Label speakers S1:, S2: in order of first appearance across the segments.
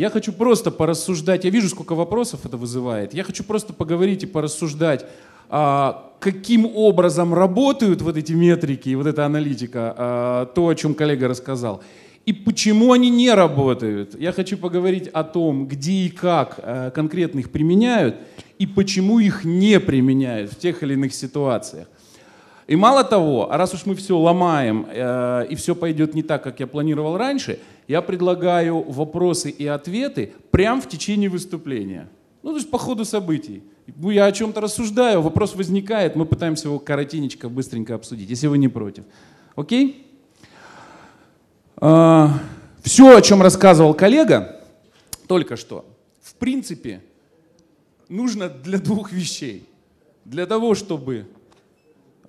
S1: Я хочу просто порассуждать. Я вижу, сколько вопросов это вызывает. Я хочу просто поговорить и порассуждать, а, каким образом работают вот эти метрики и вот эта аналитика, а, то, о чем коллега рассказал. И почему они не работают. Я хочу поговорить о том, где и как а, конкретно их применяют, и почему их не применяют в тех или иных ситуациях. И мало того, а раз уж мы все ломаем, э, и все пойдет не так, как я планировал раньше, я предлагаю вопросы и ответы прямо в течение выступления. Ну, то есть по ходу событий. Ну, я о чем-то рассуждаю, вопрос возникает, мы пытаемся его коротенечко, быстренько обсудить, если вы не против. Окей? А, все, о чем рассказывал коллега только что, в принципе, нужно для двух вещей. Для того, чтобы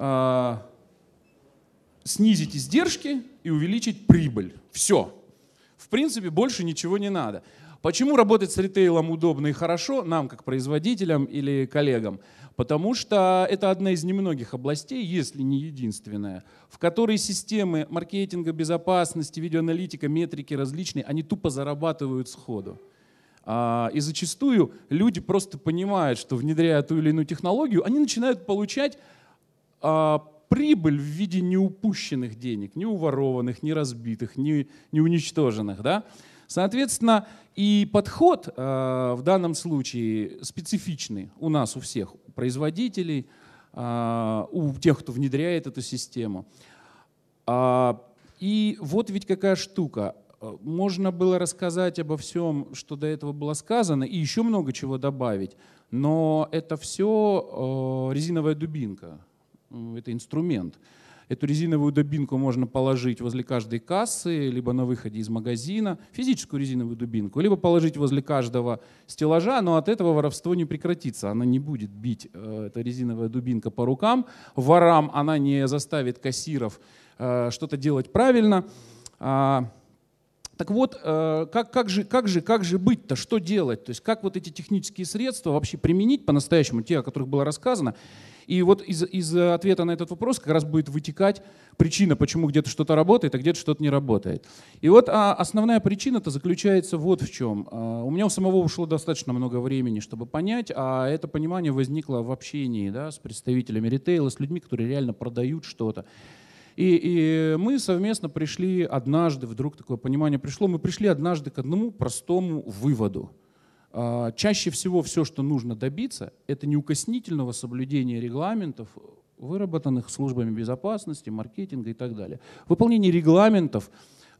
S1: а, снизить издержки и увеличить прибыль. Все. В принципе, больше ничего не надо. Почему работать с ритейлом удобно и хорошо нам, как производителям или коллегам? Потому что это одна из немногих областей, если не единственная, в которой системы маркетинга, безопасности, видеоаналитика, метрики различные, они тупо зарабатывают сходу. А, и зачастую люди просто понимают, что внедряя ту или иную технологию, они начинают получать а, прибыль в виде неупущенных денег, не уворованных, не разбитых, не, не уничтоженных. Да? Соответственно, и подход э, в данном случае специфичный у нас, у всех, у производителей, э, у тех, кто внедряет эту систему. Э, и вот ведь какая штука. Можно было рассказать обо всем, что до этого было сказано, и еще много чего добавить, но это все э, резиновая дубинка это инструмент. Эту резиновую дубинку можно положить возле каждой кассы, либо на выходе из магазина, физическую резиновую дубинку, либо положить возле каждого стеллажа, но от этого воровство не прекратится. Она не будет бить, э, эта резиновая дубинка, по рукам. Ворам она не заставит кассиров э, что-то делать правильно. Так вот, э, как, как, же, как, же, как же быть-то, что делать? То есть как вот эти технические средства вообще применить по-настоящему, те, о которых было рассказано, и вот из, из ответа на этот вопрос как раз будет вытекать причина, почему где-то что-то работает, а где-то что-то не работает. И вот а, основная причина-то заключается вот в чем. А, у меня у самого ушло достаточно много времени, чтобы понять, а это понимание возникло в общении да, с представителями ритейла, с людьми, которые реально продают что-то. И, и мы совместно пришли однажды, вдруг такое понимание пришло, мы пришли однажды к одному простому выводу – а, чаще всего все, что нужно добиться, это неукоснительного соблюдения регламентов, выработанных службами безопасности, маркетинга и так далее. Выполнение регламентов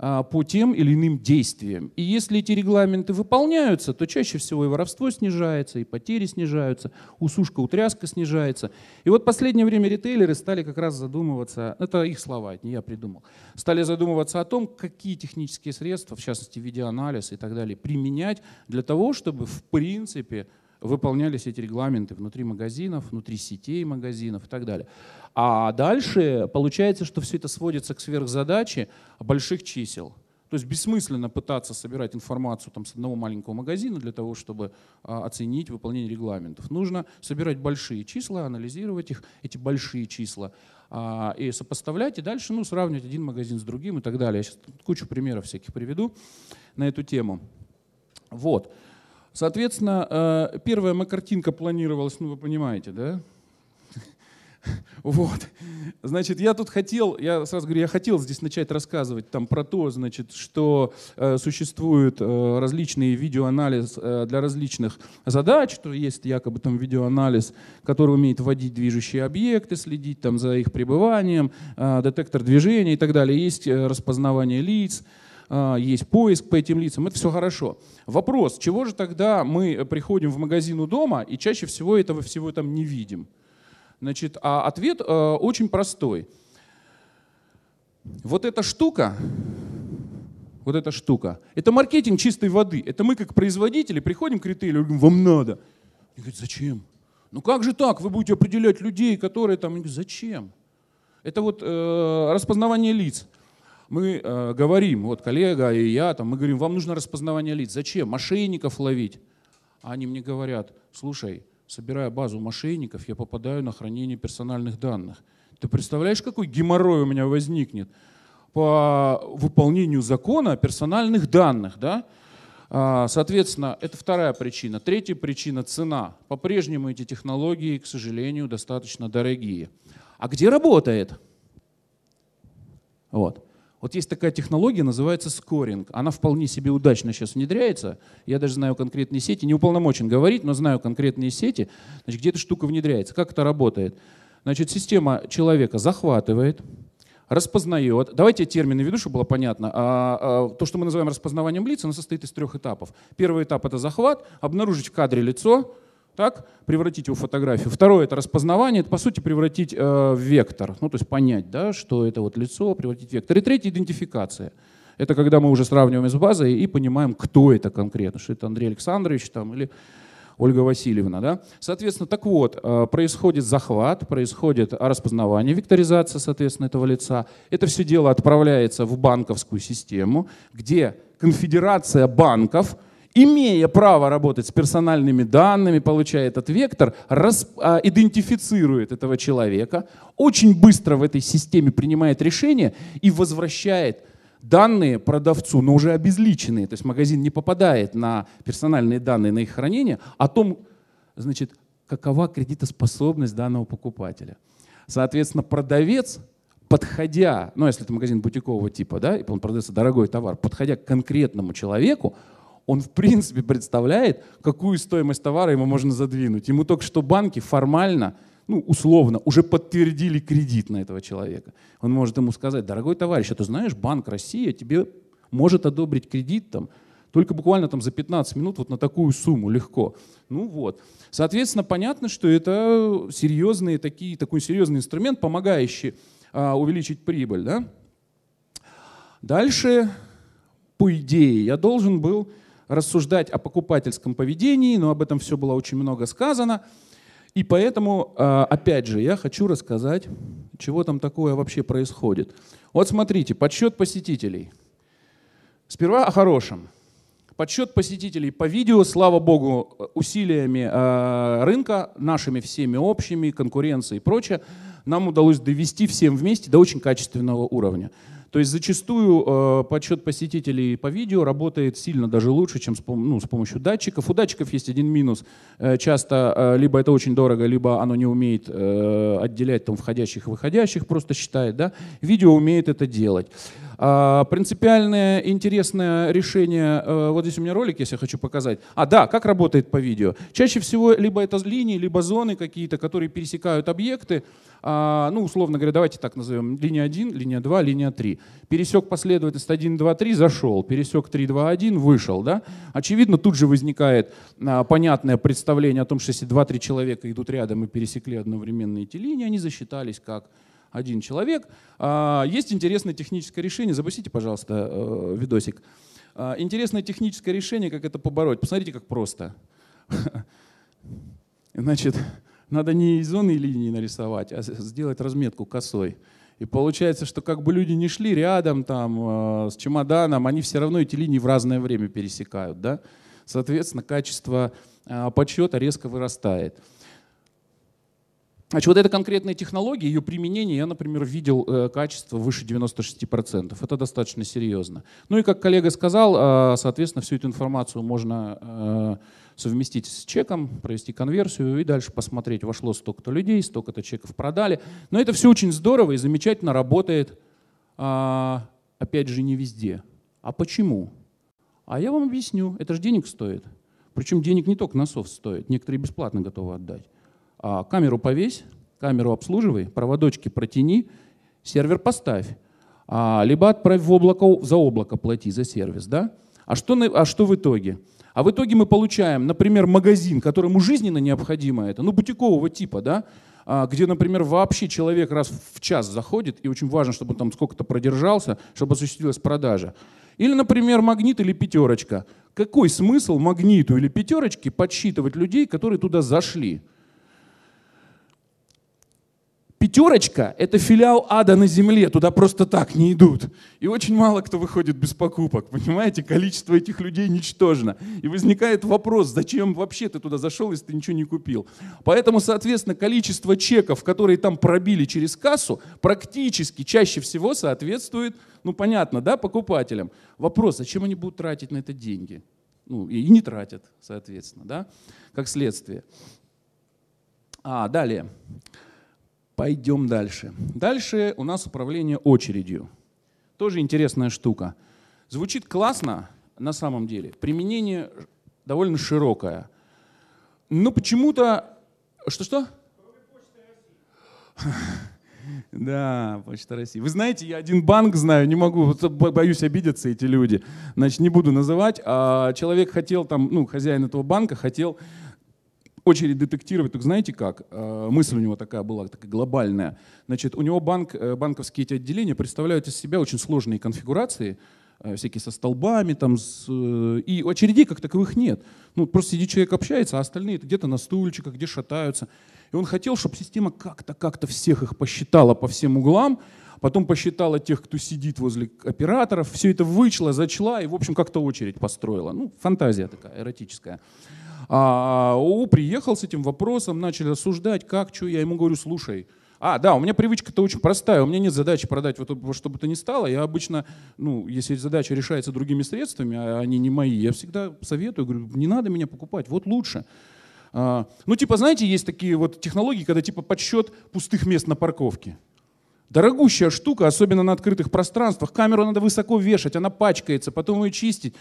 S1: по тем или иным действиям. И если эти регламенты выполняются, то чаще всего и воровство снижается, и потери снижаются, усушка, утряска снижается. И вот последнее время ритейлеры стали как раз задумываться, это их слова, это не я придумал, стали задумываться о том, какие технические средства, в частности видеоанализ и так далее, применять для того, чтобы в принципе выполнялись эти регламенты внутри магазинов, внутри сетей магазинов и так далее. А дальше получается, что все это сводится к сверхзадаче больших чисел. То есть бессмысленно пытаться собирать информацию там, с одного маленького магазина для того, чтобы а, оценить выполнение регламентов. Нужно собирать большие числа, анализировать их, эти большие числа, а, и сопоставлять, и дальше ну, сравнивать один магазин с другим и так далее. Я сейчас кучу примеров всяких приведу на эту тему. Вот. Соответственно, э, первая картинка планировалась, ну вы понимаете, да? Вот. Значит, я тут хотел, я сразу говорю, я хотел здесь начать рассказывать там про то, значит, что э, существуют э, различные видеоанализ э, для различных задач, что есть якобы там видеоанализ, который умеет вводить движущие объекты, следить там за их пребыванием, э, детектор движения и так далее. Есть э, распознавание лиц, есть поиск по этим лицам, это все хорошо. Вопрос, чего же тогда мы приходим в магазин у дома и чаще всего этого всего там не видим? Значит, а ответ э, очень простой. Вот эта штука, вот эта штука, это маркетинг чистой воды. Это мы как производители приходим к ритейлеру говорим, вам надо. И говорит, зачем? Ну как же так? Вы будете определять людей, которые там... Говорят, зачем? Это вот э, распознавание лиц мы э, говорим, вот коллега и я, там, мы говорим, вам нужно распознавание лиц. Зачем? Мошенников ловить. А они мне говорят, слушай, собирая базу мошенников, я попадаю на хранение персональных данных. Ты представляешь, какой геморрой у меня возникнет по выполнению закона персональных данных, да? А, соответственно, это вторая причина. Третья причина – цена. По-прежнему эти технологии, к сожалению, достаточно дорогие. А где работает? Вот. Вот есть такая технология, называется скоринг. Она вполне себе удачно сейчас внедряется. Я даже знаю конкретные сети, не уполномочен говорить, но знаю конкретные сети, значит, где эта штука внедряется. Как это работает? Значит, система человека захватывает, распознает. Давайте я термины веду, чтобы было понятно. А, а, то, что мы называем распознаванием лиц, оно состоит из трех этапов. Первый этап — это захват, обнаружить в кадре лицо, так, превратить его в фотографию. Второе — это распознавание, это, по сути, превратить э, в вектор, ну, то есть понять, да, что это вот лицо, превратить в вектор. И третье — идентификация. Это когда мы уже сравниваем с базой и понимаем, кто это конкретно, что это Андрей Александрович там, или Ольга Васильевна. Да? Соответственно, так вот, э, происходит захват, происходит распознавание, векторизация, соответственно, этого лица. Это все дело отправляется в банковскую систему, где конфедерация банков, имея право работать с персональными данными, получая этот вектор, рас, а, идентифицирует этого человека, очень быстро в этой системе принимает решение и возвращает данные продавцу, но уже обезличенные, то есть магазин не попадает на персональные данные, на их хранение, о том, значит, какова кредитоспособность данного покупателя. Соответственно, продавец, подходя, ну если это магазин бутикового типа, да, и он продается дорогой товар, подходя к конкретному человеку, он в принципе представляет, какую стоимость товара ему можно задвинуть. Ему только что банки формально ну, условно, уже подтвердили кредит на этого человека. Он может ему сказать, дорогой товарищ, а ты знаешь, Банк России тебе может одобрить кредит там, только буквально там за 15 минут вот на такую сумму легко. Ну вот. Соответственно, понятно, что это серьезный, такие, такой серьезный инструмент, помогающий а, увеличить прибыль. Да? Дальше, по идее, я должен был рассуждать о покупательском поведении, но об этом все было очень много сказано. И поэтому, а, опять же, я хочу рассказать, чего там такое вообще происходит. Вот смотрите, подсчет посетителей. Сперва о хорошем. Подсчет посетителей по видео, слава богу, усилиями а, рынка, нашими всеми общими, конкуренцией и прочее, нам удалось довести всем вместе до очень качественного уровня. То есть зачастую э, подсчет посетителей по видео работает сильно даже лучше, чем с, ну, с помощью датчиков. У датчиков есть один минус. Э, часто э, либо это очень дорого, либо оно не умеет э, отделять там, входящих и выходящих, просто считает. Да? Видео умеет это делать. А, принципиальное интересное решение, э, вот здесь у меня ролик, если я хочу показать. А, да, как работает по видео. Чаще всего либо это линии, либо зоны какие-то, которые пересекают объекты. А, ну, условно говоря, давайте так назовем. Линия 1, линия 2, линия 3. Пересек последовательность 1, 2, 3, зашел. Пересек 3, 2, 1, вышел. Да? Очевидно, тут же возникает а, понятное представление о том, что если 2-3 человека идут рядом и пересекли одновременно эти линии, они засчитались как один человек. А, есть интересное техническое решение. Запустите, пожалуйста, э, видосик. А, интересное техническое решение, как это побороть. Посмотрите, как просто. Значит, надо не зоны линии нарисовать, а сделать разметку косой. И получается, что как бы люди не шли рядом там, э, с чемоданом, они все равно эти линии в разное время пересекают. Да? Соответственно, качество э, подсчета резко вырастает. Значит, вот эта конкретная технология, ее применение, я, например, видел э, качество выше 96%. Это достаточно серьезно. Ну и как коллега сказал, э, соответственно, всю эту информацию можно э, совместить с чеком, провести конверсию и дальше посмотреть, вошло столько-то людей, столько-то чеков продали. Но это все очень здорово и замечательно работает, э, опять же, не везде. А почему? А я вам объясню. Это же денег стоит. Причем денег не только на софт стоит, некоторые бесплатно готовы отдать. А, камеру повесь, камеру обслуживай, проводочки протяни, сервер поставь. А, либо отправь в облако, за облако плати, за сервис. Да? А, что, а что в итоге? А в итоге мы получаем, например, магазин, которому жизненно необходимо это, ну, бутикового типа, да, а, где, например, вообще человек раз в час заходит, и очень важно, чтобы он там сколько-то продержался, чтобы осуществилась продажа. Или, например, магнит или пятерочка. Какой смысл магниту или пятерочке подсчитывать людей, которые туда зашли? Пятерочка – это филиал ада на земле, туда просто так не идут. И очень мало кто выходит без покупок, понимаете? Количество этих людей ничтожно. И возникает вопрос, зачем вообще ты туда зашел, если ты ничего не купил? Поэтому, соответственно, количество чеков, которые там пробили через кассу, практически чаще всего соответствует, ну понятно, да, покупателям. Вопрос, зачем они будут тратить на это деньги? ну, и не тратят, соответственно, да, как следствие. А, далее. Пойдем дальше. Дальше у нас управление очередью. Тоже интересная штука. Звучит классно на самом деле. Применение довольно широкое. Но почему-то... Что-что? Да, Почта России. Вы знаете, я один банк знаю, не могу, боюсь обидеться эти люди. Значит, не буду называть. А человек хотел там, ну, хозяин этого банка хотел очередь детектировать, так знаете как? А, мысль у него такая была, такая глобальная. Значит, у него банк, э, банковские эти отделения представляют из себя очень сложные конфигурации, э, всякие со столбами, там, с, э, и очередей как таковых нет. Ну, просто сидит человек, общается, а остальные где-то на стульчиках, где шатаются. И он хотел, чтобы система как-то, как-то всех их посчитала по всем углам, потом посчитала тех, кто сидит возле операторов, все это вычла, зачла и, в общем, как-то очередь построила. Ну, фантазия такая, эротическая. А, О приехал с этим вопросом, начали рассуждать, как, что. Я ему говорю, слушай, а, да, у меня привычка-то очень простая. У меня нет задачи продать вот во что бы то ни стало. Я обычно, ну, если задача решается другими средствами, а они не мои, я всегда советую, говорю, не надо меня покупать, вот лучше. А, ну, типа, знаете, есть такие вот технологии, когда типа подсчет пустых мест на парковке. Дорогущая штука, особенно на открытых пространствах. Камеру надо высоко вешать, она пачкается, потом ее чистить.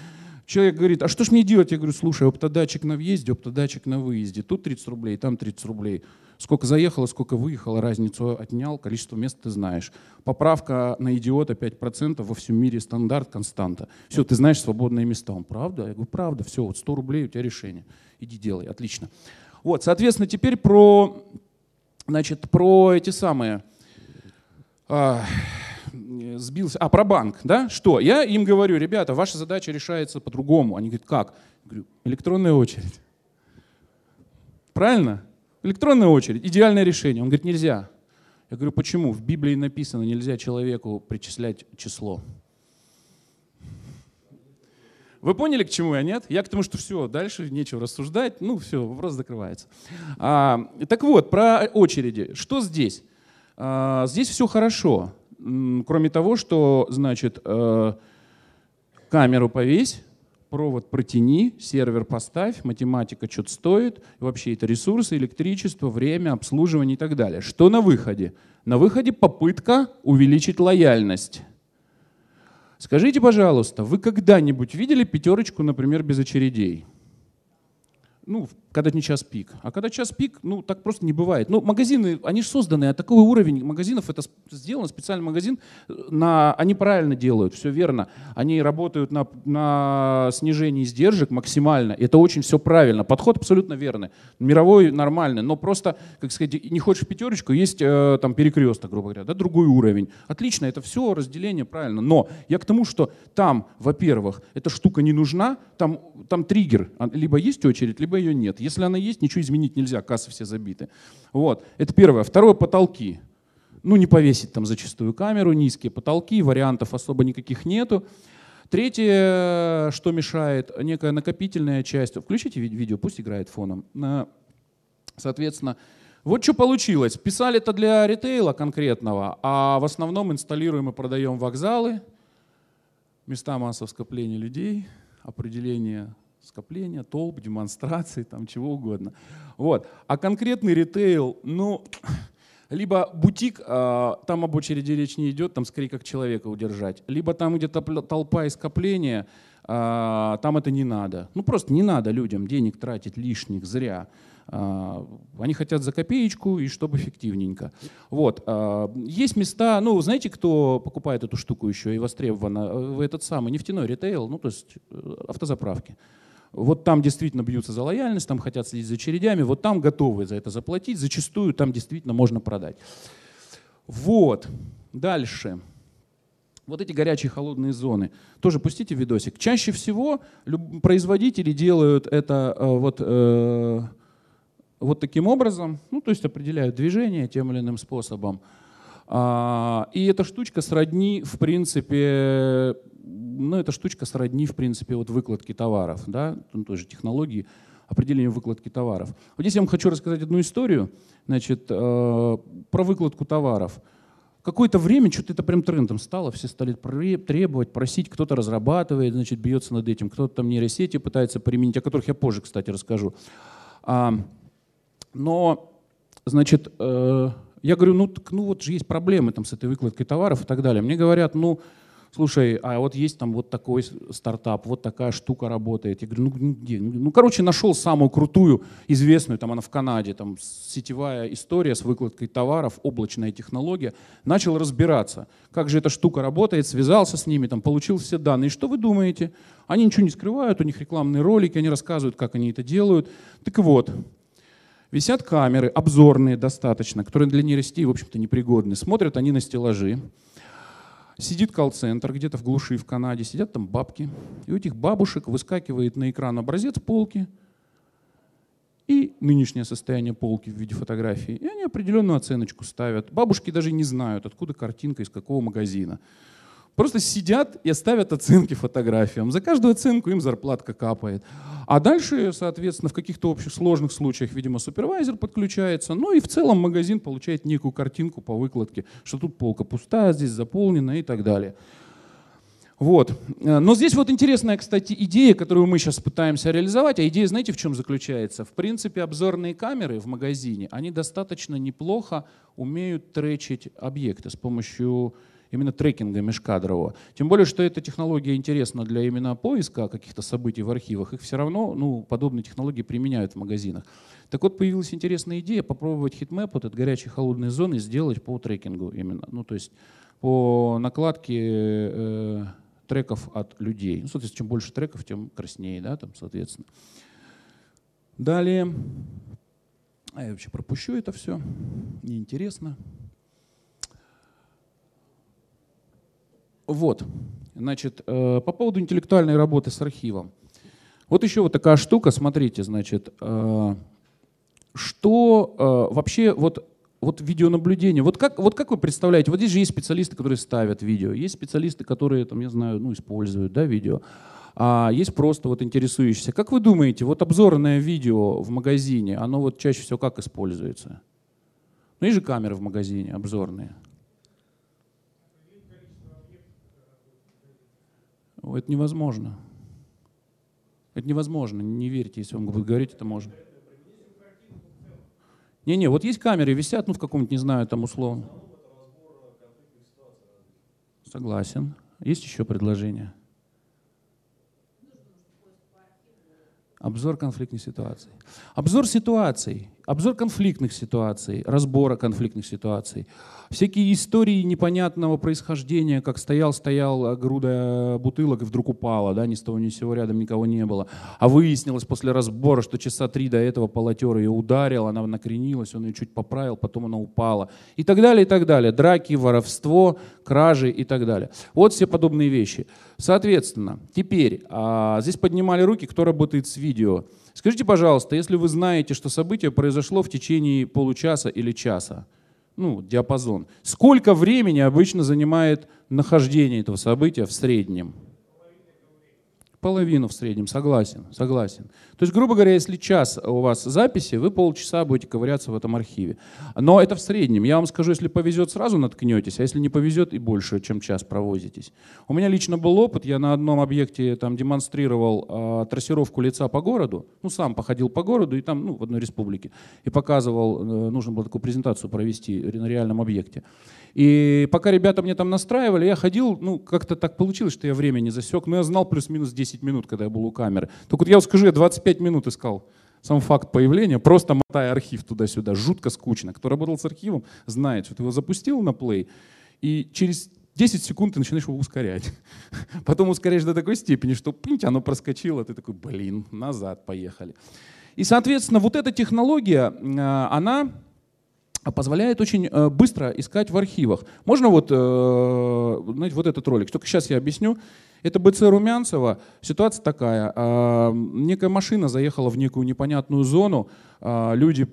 S1: Человек говорит, а что ж мне делать? Я говорю, слушай, оптодатчик на въезде, оптодатчик на выезде. Тут 30 рублей, там 30 рублей. Сколько заехало, сколько выехало, разницу отнял, количество мест ты знаешь. Поправка на идиота 5% во всем мире стандарт, константа. Все, ты знаешь свободные места. Он, правда? Я говорю, правда, все, вот 100 рублей у тебя решение. Иди делай, отлично. Вот, соответственно, теперь про, значит, про эти самые... А, сбился. А, про банк, да? Что? Я им говорю, ребята, ваша задача решается по-другому. Они говорят, как? Я говорю, электронная очередь. Правильно? Электронная очередь, идеальное решение. Он говорит, нельзя. Я говорю, почему? В Библии написано, нельзя человеку причислять число. Вы поняли, к чему я, нет? Я к тому, что все, дальше нечего рассуждать, ну все, вопрос закрывается. А, так вот, про очереди. Что здесь? А, здесь все хорошо кроме того, что, значит, э, камеру повесь, провод протяни, сервер поставь, математика что-то стоит, вообще это ресурсы, электричество, время, обслуживание и так далее. Что на выходе? На выходе попытка увеличить лояльность. Скажите, пожалуйста, вы когда-нибудь видели пятерочку, например, без очередей? ну, когда не час пик. А когда час пик, ну, так просто не бывает. Ну, магазины, они же созданы, а такой уровень магазинов, это сделано, специальный магазин, на, они правильно делают, все верно. Они работают на, на снижении издержек максимально. Это очень все правильно. Подход абсолютно верный. Мировой нормальный. Но просто, как сказать, не хочешь пятерочку, есть э, там перекресток, грубо говоря, да, другой уровень. Отлично, это все разделение правильно. Но я к тому, что там, во-первых, эта штука не нужна, там, там триггер. А, либо есть очередь, либо ее нет. Если она есть, ничего изменить нельзя, кассы все забиты. Вот. Это первое. Второе, потолки. Ну, не повесить там зачастую камеру, низкие потолки, вариантов особо никаких нету. Третье, что мешает, некая накопительная часть. Включите видео, пусть играет фоном. Соответственно, вот что получилось. Писали это для ритейла конкретного, а в основном инсталируем и продаем вокзалы, места массового скопления людей, определение скопления, толп, демонстрации, там чего угодно. Вот. А конкретный ритейл, ну, либо бутик, а, там об очереди речь не идет, там скорее как человека удержать, либо там где-то толпа и скопление, а, там это не надо. Ну просто не надо людям денег тратить лишних, зря. А, они хотят за копеечку и чтобы эффективненько. Вот. Есть места, ну, знаете, кто покупает эту штуку еще и востребовано? Э, этот самый нефтяной ритейл, ну, то есть э, автозаправки. Вот там действительно бьются за лояльность, там хотят следить за очередями, вот там готовы за это заплатить, зачастую там действительно можно продать. Вот, дальше. Вот эти горячие холодные зоны. Тоже пустите видосик. Чаще всего производители делают это э, вот, э, вот таким образом, ну то есть определяют движение тем или иным способом. А, и эта штучка сродни, в принципе, ну, эта штучка сродни, в принципе, вот выкладки товаров, да, ну, тоже технологии определения выкладки товаров. Вот здесь я вам хочу рассказать одну историю, значит, э, про выкладку товаров. какое-то время что-то это прям трендом стало, все стали требовать, просить, кто-то разрабатывает, значит, бьется над этим, кто-то там нейросети пытается применить, о которых я позже, кстати, расскажу. А, но, значит, э, я говорю, ну, так, ну вот же есть проблемы там с этой выкладкой товаров и так далее. Мне говорят, ну, слушай, а вот есть там вот такой стартап, вот такая штука работает. Я говорю, ну где? Ну, короче, нашел самую крутую, известную, там она в Канаде, там сетевая история с выкладкой товаров, облачная технология. Начал разбираться, как же эта штука работает, связался с ними, там получил все данные. И что вы думаете? Они ничего не скрывают, у них рекламные ролики, они рассказывают, как они это делают. Так вот, Висят камеры, обзорные достаточно, которые для нейросетей, в общем-то, непригодны. Смотрят они на стеллажи, Сидит колл-центр где-то в глуши в Канаде, сидят там бабки. И у этих бабушек выскакивает на экран образец полки и нынешнее состояние полки в виде фотографии. И они определенную оценочку ставят. Бабушки даже не знают, откуда картинка, из какого магазина. Просто сидят и ставят оценки фотографиям. За каждую оценку им зарплатка капает. А дальше, соответственно, в каких-то общих сложных случаях, видимо, супервайзер подключается. Ну и в целом магазин получает некую картинку по выкладке, что тут полка пустая, здесь заполнена и так далее. Вот. Но здесь вот интересная, кстати, идея, которую мы сейчас пытаемся реализовать. А идея, знаете, в чем заключается? В принципе, обзорные камеры в магазине, они достаточно неплохо умеют track'ить объекты с помощью именно трекинга межкадрового. Тем более, что эта технология интересна для именно поиска каких-то событий в архивах. Их все равно ну, подобные технологии применяют в магазинах. Так вот, появилась интересная идея попробовать heatmap, вот от горячей холодной зоны, сделать по трекингу именно. Ну, то есть по накладке э, треков от людей. Ну, соответственно, чем больше треков, тем краснее, да, там, соответственно. Далее, а я вообще пропущу это все, неинтересно. Вот, значит, э, по поводу интеллектуальной работы с архивом. Вот еще вот такая штука, смотрите, значит, э, что э, вообще вот вот видеонаблюдение. Вот как, вот как вы представляете, вот здесь же есть специалисты, которые ставят видео, есть специалисты, которые, там, я знаю, ну, используют да, видео, а есть просто вот интересующиеся. Как вы думаете, вот обзорное видео в магазине, оно вот чаще всего как используется? Ну, есть же камеры в магазине обзорные. Это невозможно. Это невозможно. Не верьте, если вам будут говорить, это можно. Не-не, вот есть камеры, висят, ну, в каком-нибудь, не знаю, там условно. Согласен. Есть еще предложение? Обзор конфликтных ситуаций. Обзор ситуаций, обзор конфликтных ситуаций, разбора конфликтных ситуаций. Всякие истории непонятного происхождения, как стоял-стоял груда бутылок и вдруг упала, да, ни с того ни с сего рядом никого не было. А выяснилось после разбора, что часа три до этого полотер ее ударил, она накренилась, он ее чуть поправил, потом она упала. И так далее, и так далее. Драки, воровство, кражи и так далее. Вот все подобные вещи. Соответственно, теперь, а, здесь поднимали руки, кто работает с видео. Скажите, пожалуйста, если вы знаете, что событие произошло в течение получаса или часа, ну, диапазон. Сколько времени обычно занимает нахождение этого события в среднем? Половину в среднем, согласен, согласен. То есть, грубо говоря, если час у вас записи, вы полчаса будете ковыряться в этом архиве. Но это в среднем. Я вам скажу, если повезет, сразу наткнетесь, а если не повезет, и больше, чем час провозитесь. У меня лично был опыт, я на одном объекте там демонстрировал э, трассировку лица по городу, ну, сам походил по городу, и там, ну, в одной республике, и показывал, э, нужно было такую презентацию провести на реальном объекте. И пока ребята мне там настраивали, я ходил, ну, как-то так получилось, что я время не засек, но я знал плюс-минус 10 минут, когда я был у камеры. Только вот я вот скажу, я 25 минут искал сам факт появления, просто мотая архив туда-сюда, жутко скучно. Кто работал с архивом, знает, что ты его запустил на плей, и через 10 секунд ты начинаешь его ускорять. Потом ускоряешь до такой степени, что пинь, оно проскочило, ты такой, блин, назад поехали. И, соответственно, вот эта технология, а, она позволяет очень э, быстро искать в архивах. Можно вот, э, знаете, вот этот ролик, только сейчас я объясню. Это БЦ Румянцева. Ситуация такая. А, некая машина заехала в некую непонятную зону. А, люди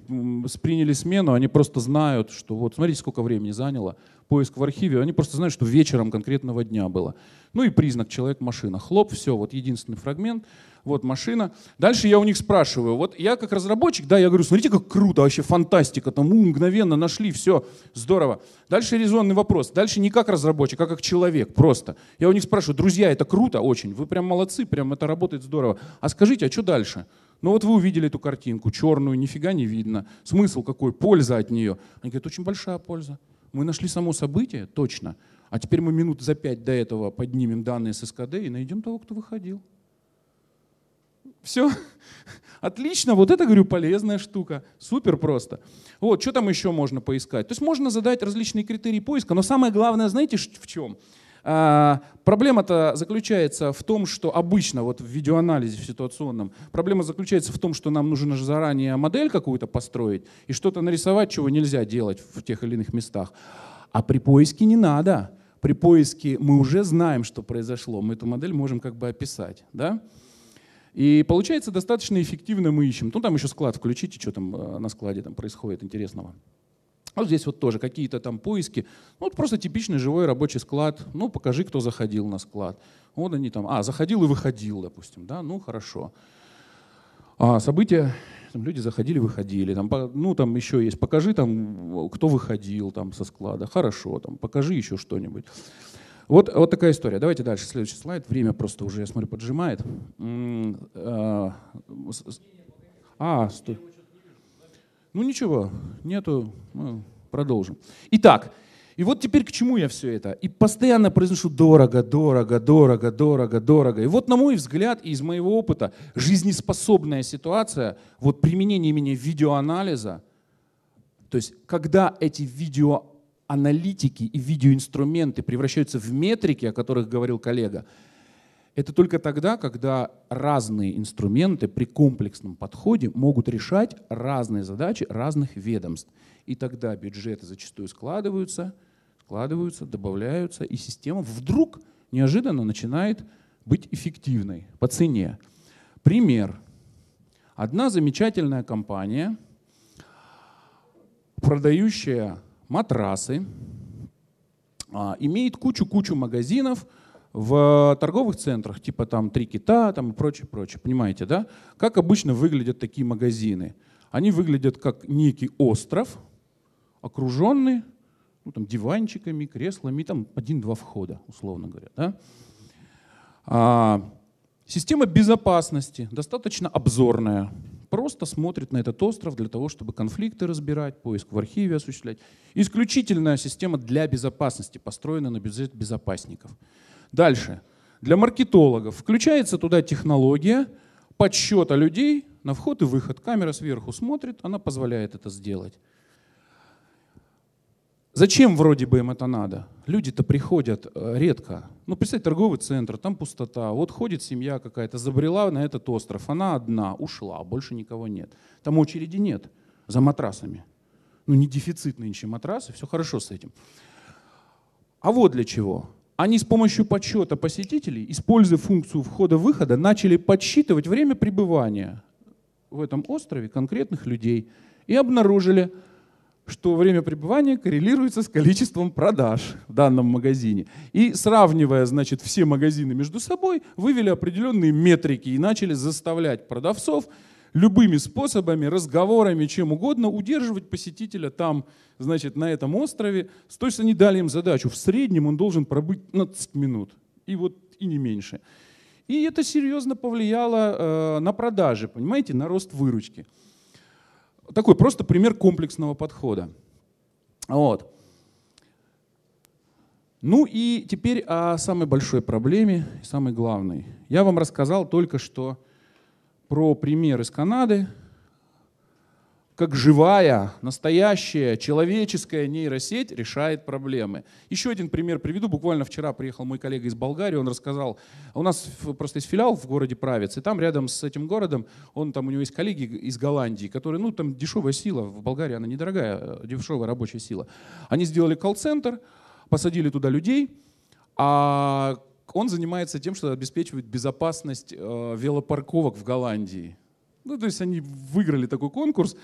S1: приняли смену, они просто знают, что вот смотрите, сколько времени заняло поиск в архиве. Они просто знают, что вечером конкретного дня было. Ну и признак человек-машина. Хлоп, все, вот единственный фрагмент вот машина. Дальше я у них спрашиваю, вот я как разработчик, да, я говорю, смотрите, как круто, вообще фантастика, там у, мгновенно нашли, все, здорово. Дальше резонный вопрос, дальше не как разработчик, а как человек, просто. Я у них спрашиваю, друзья, это круто очень, вы прям молодцы, прям это работает здорово. А скажите, а что дальше? Ну вот вы увидели эту картинку, черную, нифига не видно. Смысл какой, польза от нее? Они говорят, очень большая польза. Мы нашли само событие, точно. А теперь мы минут за пять до этого поднимем данные с СКД и найдем того, кто выходил. Все. Отлично, вот это, говорю, полезная штука. Супер просто. Вот, что там еще можно поискать? То есть можно задать различные критерии поиска, но самое главное, знаете, в чем? А, проблема-то заключается в том, что обычно вот в видеоанализе в ситуационном, проблема заключается в том, что нам нужно же заранее модель какую-то построить и что-то нарисовать, чего нельзя делать в тех или иных местах. А при поиске не надо. При поиске мы уже знаем, что произошло. Мы эту модель можем как бы описать. Да? И получается достаточно эффективно мы ищем. Ну там еще склад включите, что там э, на складе там происходит интересного. Вот здесь вот тоже какие-то там поиски. Ну, вот просто типичный живой рабочий склад. Ну, покажи, кто заходил на склад. Вот они там, а, заходил и выходил, допустим, да, ну, хорошо. А события, там люди заходили, выходили. Там, ну, там еще есть, покажи там, кто выходил там со склада. Хорошо, там, покажи еще что-нибудь. Вот, вот такая история. Давайте дальше, следующий слайд. Время просто уже, я смотрю, поджимает. А, а стой. Ну ничего, нету, ну, продолжим. Итак, и вот теперь к чему я все это? И постоянно произношу дорого, дорого, дорого, дорого, дорого. И вот на мой взгляд и из моего опыта жизнеспособная ситуация, вот применение имени видеоанализа, то есть когда эти видео аналитики и видеоинструменты превращаются в метрики, о которых говорил коллега, это только тогда, когда разные инструменты при комплексном подходе могут решать разные задачи разных ведомств. И тогда бюджеты зачастую складываются, складываются, добавляются, и система вдруг неожиданно начинает быть эффективной по цене. Пример. Одна замечательная компания, продающая матрасы, а, имеет кучу-кучу магазинов в торговых центрах, типа там «Три кита» там и прочее, прочее. Понимаете, да? Как обычно выглядят такие магазины? Они выглядят как некий остров, окруженный ну, там, диванчиками, креслами, там один-два входа, условно говоря. Да? А, система безопасности достаточно обзорная просто смотрит на этот остров для того, чтобы конфликты разбирать, поиск в архиве осуществлять. Исключительная система для безопасности, построена на бюджет безопасников. Дальше. Для маркетологов включается туда технология подсчета людей на вход и выход. Камера сверху смотрит, она позволяет это сделать. Зачем вроде бы им это надо? Люди-то приходят э, редко. Ну, представьте, торговый центр, там пустота. Вот ходит семья какая-то, забрела на этот остров. Она одна, ушла, больше никого нет. Там очереди нет за матрасами. Ну, не дефицит нынче матрасы, все хорошо с этим. А вот для чего. Они с помощью подсчета посетителей, используя функцию входа-выхода, начали подсчитывать время пребывания в этом острове конкретных людей и обнаружили, что время пребывания коррелируется с количеством продаж в данном магазине. И сравнивая, значит, все магазины между собой, вывели определенные метрики и начали заставлять продавцов любыми способами, разговорами, чем угодно удерживать посетителя там, значит, на этом острове. То есть они дали им задачу, в среднем он должен пробыть 15 минут, и вот и не меньше. И это серьезно повлияло э, на продажи, понимаете, на рост выручки. Такой просто пример комплексного подхода. Вот. Ну и теперь о самой большой проблеме, самой главной. Я вам рассказал только что про пример из Канады, как живая, настоящая, человеческая нейросеть решает проблемы. Еще один пример приведу. Буквально вчера приехал мой коллега из Болгарии, он рассказал, у нас просто есть филиал в городе Правец, и там рядом с этим городом, он там, у него есть коллеги из Голландии, которые, ну там дешевая сила, в Болгарии она недорогая, э, дешевая рабочая сила. Они сделали колл-центр, посадили туда людей, а он занимается тем, что обеспечивает безопасность э, велопарковок в Голландии. Ну, то есть они выиграли такой конкурс,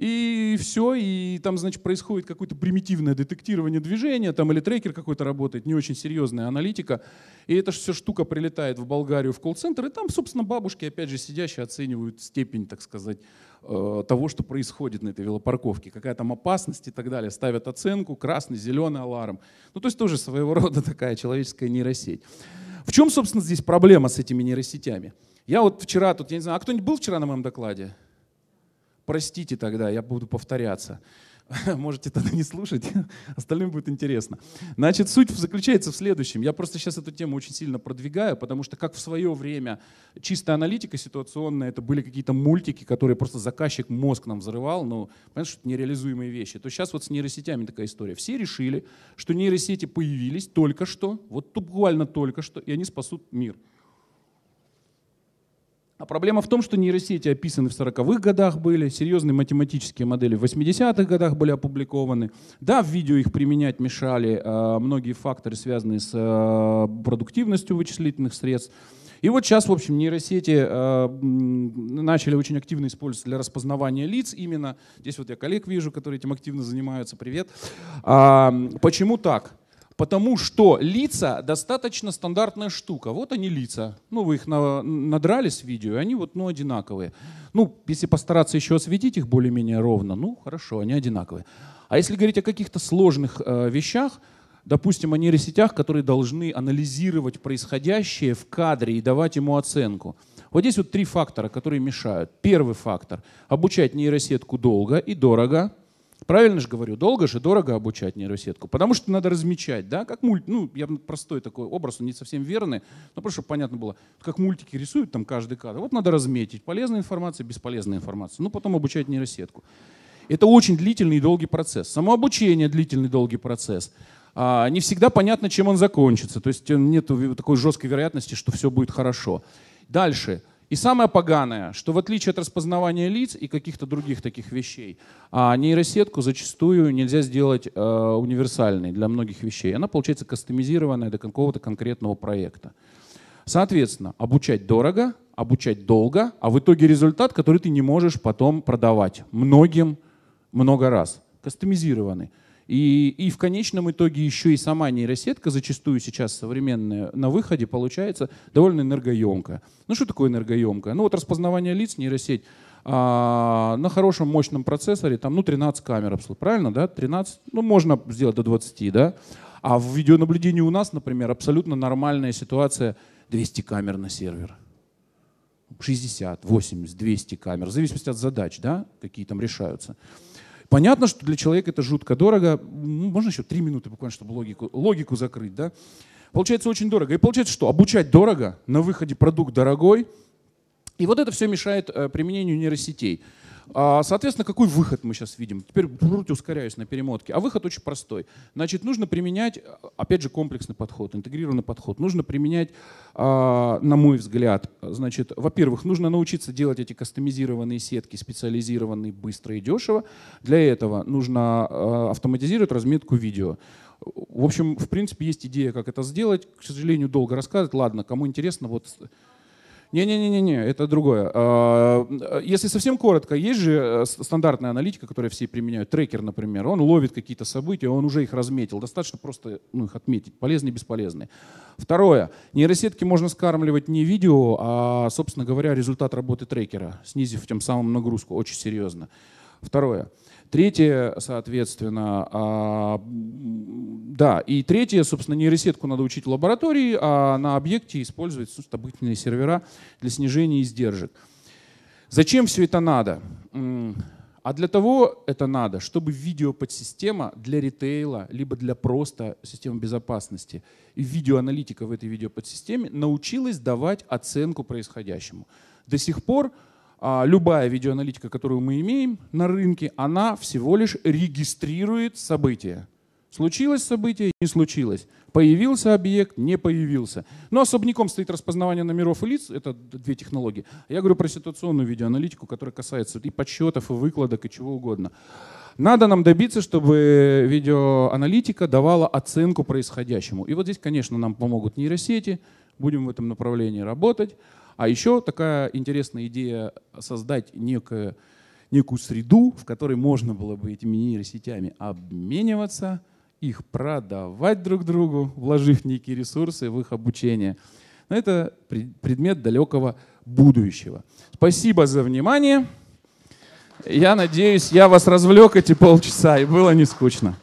S1: и все, и там, значит, происходит какое-то примитивное детектирование движения, там или трекер какой-то работает, не очень серьезная аналитика, и эта все штука прилетает в Болгарию в колл-центр, и там, собственно, бабушки, опять же, сидящие оценивают степень, так сказать, э, того, что происходит на этой велопарковке, какая там опасность и так далее, ставят оценку, красный, зеленый аларм. Ну, то есть тоже своего рода такая человеческая нейросеть. В чем, собственно, здесь проблема с этими нейросетями? Я вот вчера тут, я не знаю, а кто-нибудь был вчера на моем докладе? Простите тогда, я буду повторяться. Можете тогда не слушать, остальным будет интересно. Значит, суть заключается в следующем. Я просто сейчас эту тему очень сильно продвигаю, потому что как в свое время чистая аналитика ситуационная, это были какие-то мультики, которые просто заказчик мозг нам взрывал, ну, понимаешь, что это нереализуемые вещи. То сейчас вот с нейросетями такая история. Все решили, что нейросети появились только что, вот буквально только что, и они спасут мир. А проблема в том, что нейросети описаны в 40-х годах были, серьезные математические модели в 80-х годах были опубликованы. Да, в видео их применять мешали э, многие факторы, связанные с э, продуктивностью вычислительных средств. И вот сейчас, в общем, нейросети э, начали очень активно использоваться для распознавания лиц именно. Здесь вот я коллег вижу, которые этим активно занимаются. Привет. А, почему так? Потому что лица достаточно стандартная штука. Вот они лица. Ну, вы их на, надрали с видео, и они вот ну, одинаковые. Ну, если постараться еще осветить их более-менее ровно, ну, хорошо, они одинаковые. А если говорить о каких-то сложных э, вещах, допустим, о нейросетях, которые должны анализировать происходящее в кадре и давать ему оценку. Вот здесь вот три фактора, которые мешают. Первый фактор – обучать нейросетку долго и дорого – Правильно же говорю, долго же, дорого обучать нейросетку, потому что надо размечать, да, как мульт, ну, я простой такой образ, он не совсем верный, но просто чтобы понятно было, как мультики рисуют там каждый кадр, вот надо разметить, полезная информация, бесполезная информация, ну, потом обучать нейросетку. Это очень длительный и долгий процесс. Самообучение – длительный долгий процесс. А, не всегда понятно, чем он закончится, то есть нет такой жесткой вероятности, что все будет хорошо. Дальше – и самое поганое, что в отличие от распознавания лиц и каких-то других таких вещей, а нейросетку зачастую нельзя сделать э, универсальной для многих вещей. Она получается кастомизированная до какого-то конкретного проекта. Соответственно, обучать дорого, обучать долго, а в итоге результат, который ты не можешь потом продавать многим много раз. Кастомизированный. И, и в конечном итоге еще и сама нейросетка, зачастую сейчас современная, на выходе получается довольно энергоемкая. Ну что такое энергоемкая? Ну вот распознавание лиц, нейросеть, а, на хорошем мощном процессоре, там, ну, 13 камер обслуживает, правильно, да? 13, ну, можно сделать до 20, да? А в видеонаблюдении у нас, например, абсолютно нормальная ситуация 200 камер на сервер. 60, 80, 200 камер, в зависимости от задач, да, какие там решаются. Понятно, что для человека это жутко дорого. Ну, можно еще три минуты буквально, чтобы логику, логику закрыть. Да? Получается очень дорого. И получается что? Обучать дорого, на выходе продукт дорогой. И вот это все мешает э, применению нейросетей. А, соответственно, какой выход мы сейчас видим? Теперь ускоряюсь на перемотке. А выход очень простой. Значит, нужно применять, опять же, комплексный подход, интегрированный подход. Нужно применять, а, на мой взгляд, значит, во-первых, нужно научиться делать эти кастомизированные сетки, специализированные, быстро и дешево. Для этого нужно а, автоматизировать разметку видео. В общем, в принципе, есть идея, как это сделать. К сожалению, долго рассказывать. Ладно, кому интересно, вот не-не-не-не, это другое. А, если совсем коротко, есть же э, стандартная аналитика, которую все применяют. Трекер, например, он ловит какие-то события, он уже их разметил. Достаточно просто ну, их отметить, полезные бесполезные. Второе. Нейросетки можно скармливать не видео, а, собственно говоря, результат работы трекера, снизив тем самым нагрузку очень серьезно. Второе. Третье, соответственно, а, да, и третье, собственно, нейросетку надо учить в лаборатории, а на объекте использовать стабильные сервера для снижения издержек. Зачем все это надо? А для того это надо, чтобы видеоподсистема для ритейла, либо для просто системы безопасности видеоаналитика в этой видеоподсистеме научилась давать оценку происходящему. До сих пор любая видеоаналитика, которую мы имеем на рынке, она всего лишь регистрирует события. Случилось событие, не случилось. Появился объект, не появился. Но особняком стоит распознавание номеров и лиц, это две технологии. Я говорю про ситуационную видеоаналитику, которая касается и подсчетов, и выкладок, и чего угодно. Надо нам добиться, чтобы видеоаналитика давала оценку происходящему. И вот здесь, конечно, нам помогут нейросети, будем в этом направлении работать. А еще такая интересная идея создать некое, некую среду, в которой можно было бы этими нейросетями обмениваться, их продавать друг другу, вложив некие ресурсы в их обучение. Но это предмет далекого будущего. Спасибо за внимание. Я надеюсь, я вас развлек эти полчаса, и было не скучно.